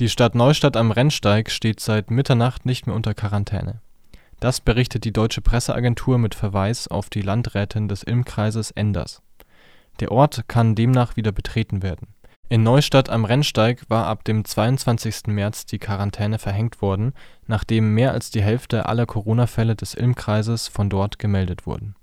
Die Stadt Neustadt am Rennsteig steht seit Mitternacht nicht mehr unter Quarantäne. Das berichtet die Deutsche Presseagentur mit Verweis auf die Landrätin des Ilm-Kreises Enders. Der Ort kann demnach wieder betreten werden. In Neustadt am Rennsteig war ab dem 22. März die Quarantäne verhängt worden, nachdem mehr als die Hälfte aller Corona-Fälle des Ilm-Kreises von dort gemeldet wurden